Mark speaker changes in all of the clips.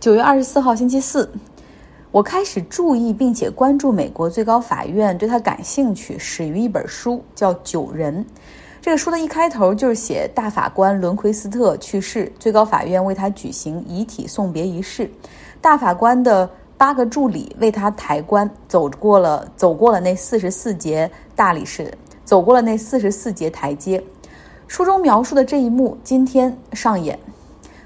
Speaker 1: 九月二十四号星期四，我开始注意并且关注美国最高法院，对他感兴趣，始于一本书，叫《九人》。这个书的一开头就是写大法官伦奎斯特去世，最高法院为他举行遗体送别仪式，大法官的八个助理为他抬棺，走过了走过了那四十四节大理石，走过了那四十四节台阶。书中描述的这一幕今天上演。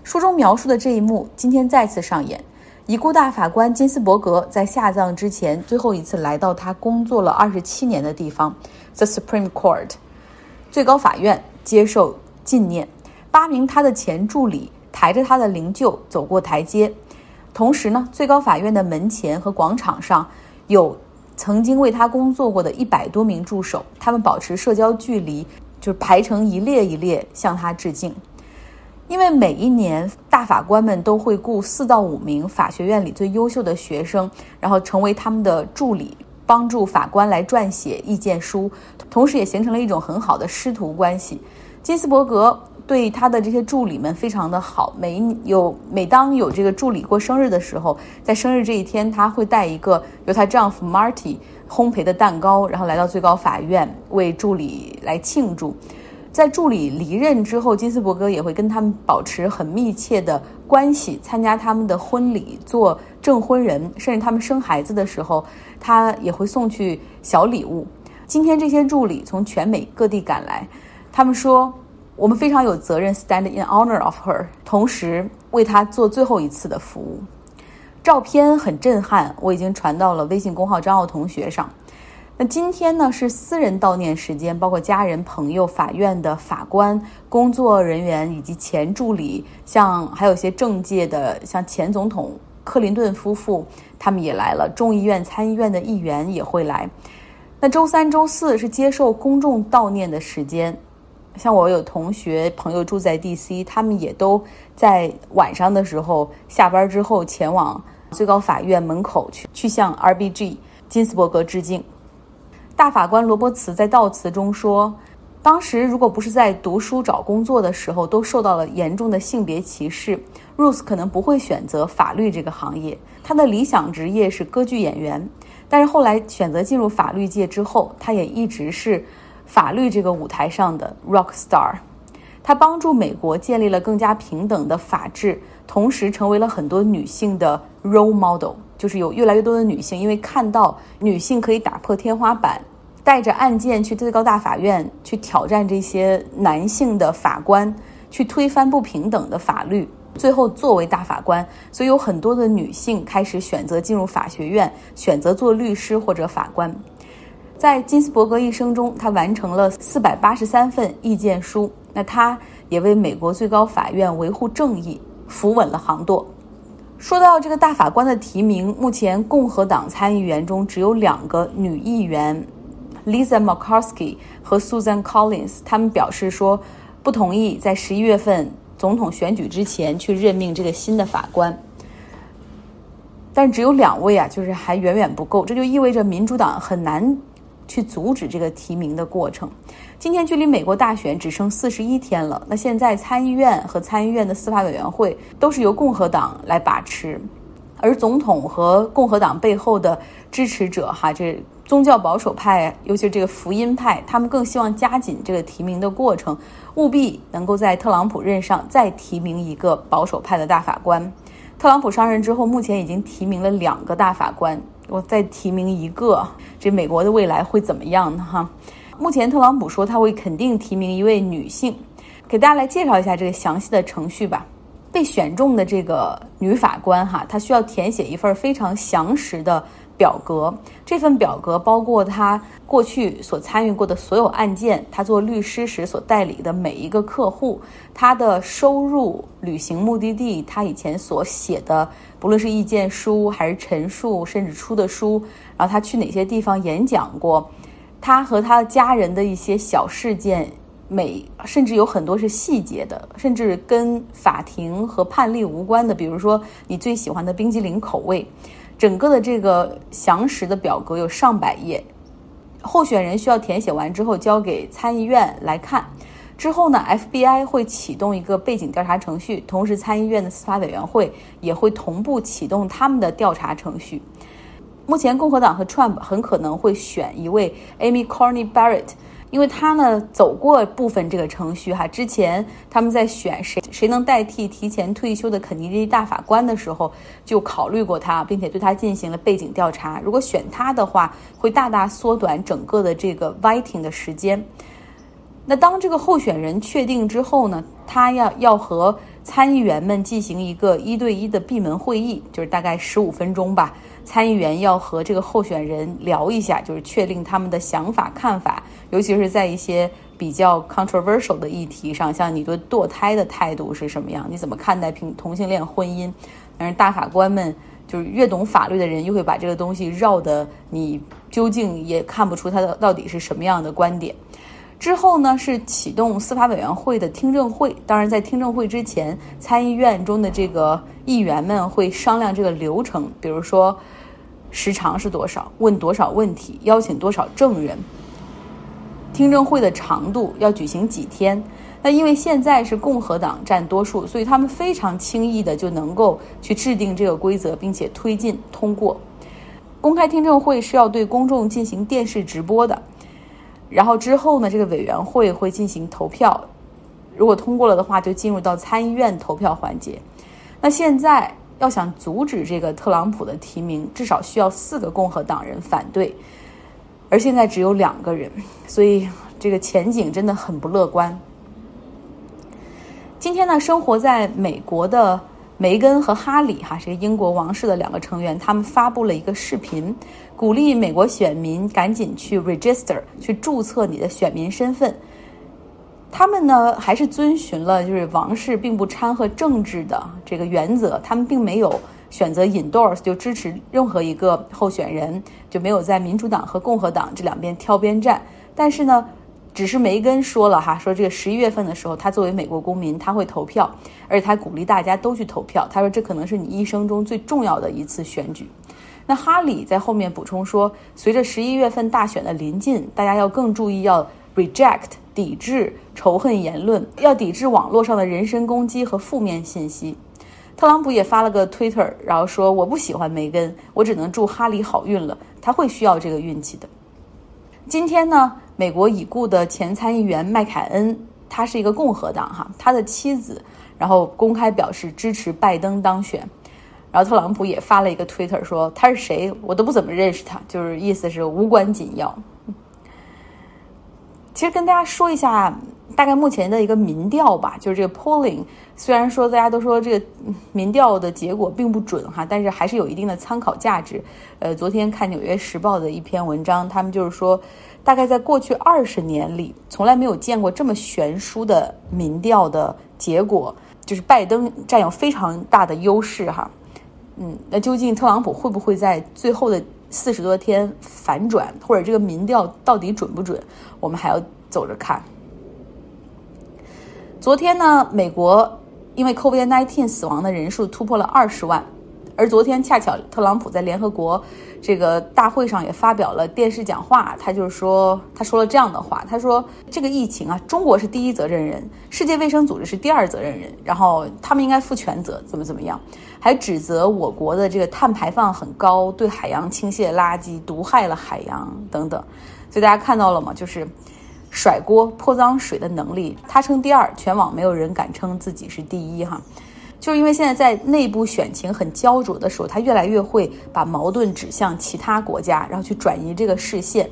Speaker 1: 书中描述的这一幕今天再次上演。已故大法官金斯伯格在下葬之前最后一次来到他工作了二十七年的地方，The Supreme Court，最高法院接受纪念。八名他的前助理抬着他的灵柩走过台阶。同时呢，最高法院的门前和广场上有曾经为他工作过的一百多名助手，他们保持社交距离，就是排成一列一列向他致敬。因为每一年大法官们都会雇四到五名法学院里最优秀的学生，然后成为他们的助理，帮助法官来撰写意见书，同时也形成了一种很好的师徒关系。金斯伯格对他的这些助理们非常的好，每有每当有这个助理过生日的时候，在生日这一天，他会带一个由她丈夫 Marty 烘焙的蛋糕，然后来到最高法院为助理来庆祝。在助理离任之后，金斯伯格也会跟他们保持很密切的关系，参加他们的婚礼，做证婚人，甚至他们生孩子的时候，他也会送去小礼物。今天这些助理从全美各地赶来，他们说我们非常有责任，stand in honor of her，同时为她做最后一次的服务。照片很震撼，我已经传到了微信公号张奥同学上。那今天呢是私人悼念时间，包括家人、朋友、法院的法官、工作人员以及前助理，像还有一些政界的，像前总统克林顿夫妇，他们也来了。众议院、参议院的议员也会来。那周三、周四是接受公众悼念的时间，像我有同学朋友住在 D.C.，他们也都在晚上的时候下班之后前往最高法院门口去，去向 R.B.G. 金斯伯格致敬。大法官罗伯茨在悼词中说：“当时如果不是在读书找工作的时候都受到了严重的性别歧视，Ruth 可能不会选择法律这个行业。他的理想职业是歌剧演员，但是后来选择进入法律界之后，他也一直是法律这个舞台上的 rock star。他帮助美国建立了更加平等的法治，同时成为了很多女性的 role model。”就是有越来越多的女性，因为看到女性可以打破天花板，带着案件去最高大法院去挑战这些男性的法官，去推翻不平等的法律，最后作为大法官，所以有很多的女性开始选择进入法学院，选择做律师或者法官。在金斯伯格一生中，他完成了四百八十三份意见书，那他也为美国最高法院维护正义扶稳了航舵。说到这个大法官的提名，目前共和党参议员中只有两个女议员，Lisa Murkowski 和 Susan Collins，他们表示说不同意在十一月份总统选举之前去任命这个新的法官。但只有两位啊，就是还远远不够，这就意味着民主党很难去阻止这个提名的过程。今天距离美国大选只剩四十一天了。那现在参议院和参议院的司法委员会都是由共和党来把持，而总统和共和党背后的支持者，哈，这宗教保守派，尤其是这个福音派，他们更希望加紧这个提名的过程，务必能够在特朗普任上再提名一个保守派的大法官。特朗普上任之后，目前已经提名了两个大法官，我再提名一个，这美国的未来会怎么样呢？哈。目前，特朗普说他会肯定提名一位女性，给大家来介绍一下这个详细的程序吧。被选中的这个女法官哈，她需要填写一份非常详实的表格。这份表格包括她过去所参与过的所有案件，她做律师时所代理的每一个客户，她的收入、旅行目的地，她以前所写的，不论是意见书还是陈述，甚至出的书，然后她去哪些地方演讲过。她和她的家人的一些小事件，每甚至有很多是细节的，甚至跟法庭和判例无关的。比如说，你最喜欢的冰激凌口味，整个的这个详实的表格有上百页，候选人需要填写完之后交给参议院来看。之后呢，FBI 会启动一个背景调查程序，同时参议院的司法委员会也会同步启动他们的调查程序。目前，共和党和 Trump 很可能会选一位 Amy Coney Barrett，因为他呢走过部分这个程序哈。之前他们在选谁谁能代替提前退休的肯尼迪大法官的时候，就考虑过他，并且对他进行了背景调查。如果选他的话，会大大缩短整个的这个 waiting 的时间。那当这个候选人确定之后呢，他要要和参议员们进行一个一对一的闭门会议，就是大概十五分钟吧。参议员要和这个候选人聊一下，就是确定他们的想法看法，尤其是在一些比较 controversial 的议题上，像你对堕胎的态度是什么样，你怎么看待平同性恋婚姻？但是大法官们就是越懂法律的人，又会把这个东西绕的你究竟也看不出他的到底是什么样的观点。之后呢，是启动司法委员会的听证会。当然，在听证会之前，参议院中的这个议员们会商量这个流程，比如说时长是多少，问多少问题，邀请多少证人，听证会的长度要举行几天。那因为现在是共和党占多数，所以他们非常轻易的就能够去制定这个规则，并且推进通过。公开听证会是要对公众进行电视直播的。然后之后呢，这个委员会会进行投票，如果通过了的话，就进入到参议院投票环节。那现在要想阻止这个特朗普的提名，至少需要四个共和党人反对，而现在只有两个人，所以这个前景真的很不乐观。今天呢，生活在美国的。梅根和哈里哈是英国王室的两个成员，他们发布了一个视频，鼓励美国选民赶紧去 register 去注册你的选民身份。他们呢还是遵循了就是王室并不掺和政治的这个原则，他们并没有选择 endorse 就支持任何一个候选人，就没有在民主党和共和党这两边挑边站。但是呢。只是梅根说了哈，说这个十一月份的时候，他作为美国公民，他会投票，而且他鼓励大家都去投票。他说这可能是你一生中最重要的一次选举。那哈里在后面补充说，随着十一月份大选的临近，大家要更注意要 reject 抵制仇恨言论，要抵制网络上的人身攻击和负面信息。特朗普也发了个 Twitter，然后说我不喜欢梅根，我只能祝哈里好运了，他会需要这个运气的。今天呢，美国已故的前参议员麦凯恩，他是一个共和党哈，他的妻子，然后公开表示支持拜登当选，然后特朗普也发了一个推特说他是谁，我都不怎么认识他，就是意思是无关紧要。其实跟大家说一下。大概目前的一个民调吧，就是这个 polling，虽然说大家都说这个民调的结果并不准哈，但是还是有一定的参考价值。呃，昨天看《纽约时报》的一篇文章，他们就是说，大概在过去二十年里，从来没有见过这么悬殊的民调的结果，就是拜登占有非常大的优势哈。嗯，那究竟特朗普会不会在最后的四十多天反转，或者这个民调到底准不准，我们还要走着看。昨天呢，美国因为 COVID-19 死亡的人数突破了二十万，而昨天恰巧特朗普在联合国这个大会上也发表了电视讲话，他就是说，他说了这样的话，他说这个疫情啊，中国是第一责任人，世界卫生组织是第二责任人，然后他们应该负全责，怎么怎么样，还指责我国的这个碳排放很高，对海洋倾泻垃圾，毒害了海洋等等，所以大家看到了吗？就是。甩锅泼脏水的能力，他称第二，全网没有人敢称自己是第一哈，就是因为现在在内部选情很焦灼的时候，他越来越会把矛盾指向其他国家，然后去转移这个视线。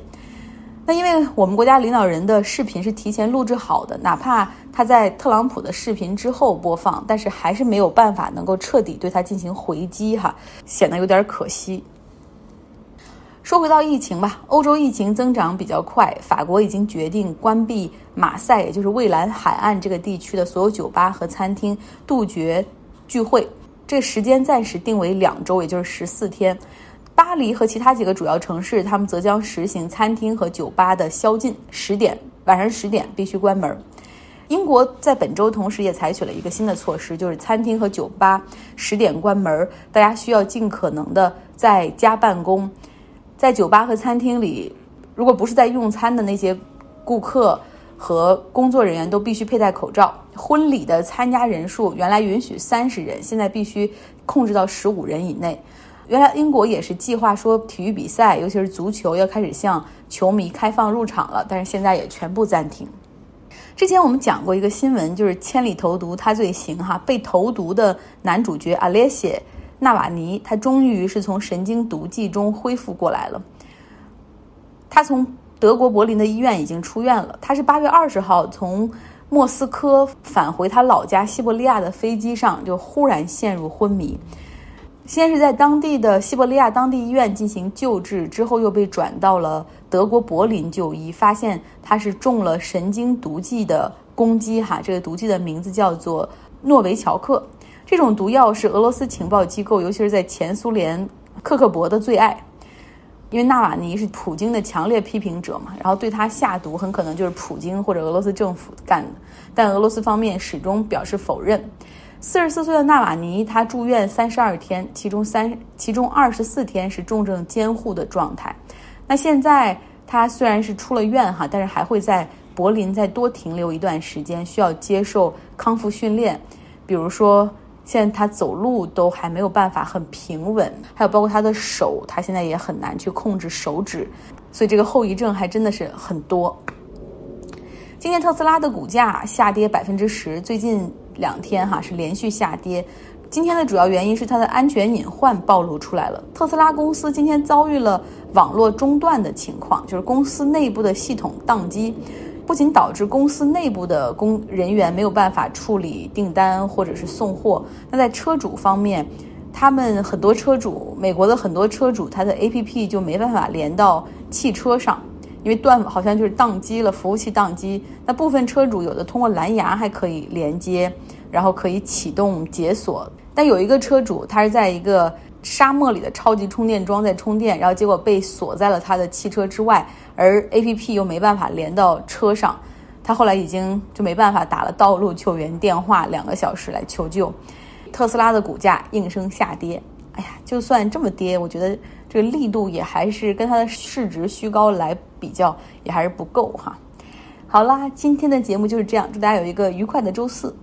Speaker 1: 那因为我们国家领导人的视频是提前录制好的，哪怕他在特朗普的视频之后播放，但是还是没有办法能够彻底对他进行回击哈，显得有点可惜。说回到疫情吧，欧洲疫情增长比较快，法国已经决定关闭马赛，也就是蔚蓝海岸这个地区的所有酒吧和餐厅，杜绝聚会。这时间暂时定为两周，也就是十四天。巴黎和其他几个主要城市，他们则将实行餐厅和酒吧的宵禁，十点晚上十点必须关门。英国在本周同时也采取了一个新的措施，就是餐厅和酒吧十点关门，大家需要尽可能的在家办公。在酒吧和餐厅里，如果不是在用餐的那些顾客和工作人员都必须佩戴口罩。婚礼的参加人数原来允许三十人，现在必须控制到十五人以内。原来英国也是计划说体育比赛，尤其是足球要开始向球迷开放入场了，但是现在也全部暂停。之前我们讲过一个新闻，就是千里投毒他罪行哈，被投毒的男主角阿列谢·纳瓦尼，他终于是从神经毒剂中恢复过来了。他从德国柏林的医院已经出院了。他是八月二十号从莫斯科返回他老家西伯利亚的飞机上，就忽然陷入昏迷。先是在当地的西伯利亚当地医院进行救治，之后又被转到了德国柏林就医，发现他是中了神经毒剂的攻击。哈，这个毒剂的名字叫做诺维乔克。这种毒药是俄罗斯情报机构，尤其是在前苏联克克勃的最爱。因为纳瓦尼是普京的强烈批评者嘛，然后对他下毒很可能就是普京或者俄罗斯政府干的，但俄罗斯方面始终表示否认。四十四岁的纳瓦尼他住院三十二天，其中三其中二十四天是重症监护的状态。那现在他虽然是出了院哈，但是还会在柏林再多停留一段时间，需要接受康复训练，比如说。现在他走路都还没有办法很平稳，还有包括他的手，他现在也很难去控制手指，所以这个后遗症还真的是很多。今天特斯拉的股价下跌百分之十，最近两天哈是连续下跌。今天的主要原因是它的安全隐患暴露出来了。特斯拉公司今天遭遇了网络中断的情况，就是公司内部的系统宕机。不仅导致公司内部的工人员没有办法处理订单或者是送货，那在车主方面，他们很多车主，美国的很多车主，他的 APP 就没办法连到汽车上，因为断好像就是宕机了，服务器宕机。那部分车主有的通过蓝牙还可以连接，然后可以启动解锁，但有一个车主他是在一个。沙漠里的超级充电桩在充电，然后结果被锁在了他的汽车之外，而 A P P 又没办法连到车上，他后来已经就没办法打了道路救援电话两个小时来求救，特斯拉的股价应声下跌。哎呀，就算这么跌，我觉得这个力度也还是跟它的市值虚高来比较也还是不够哈。好啦，今天的节目就是这样，祝大家有一个愉快的周四。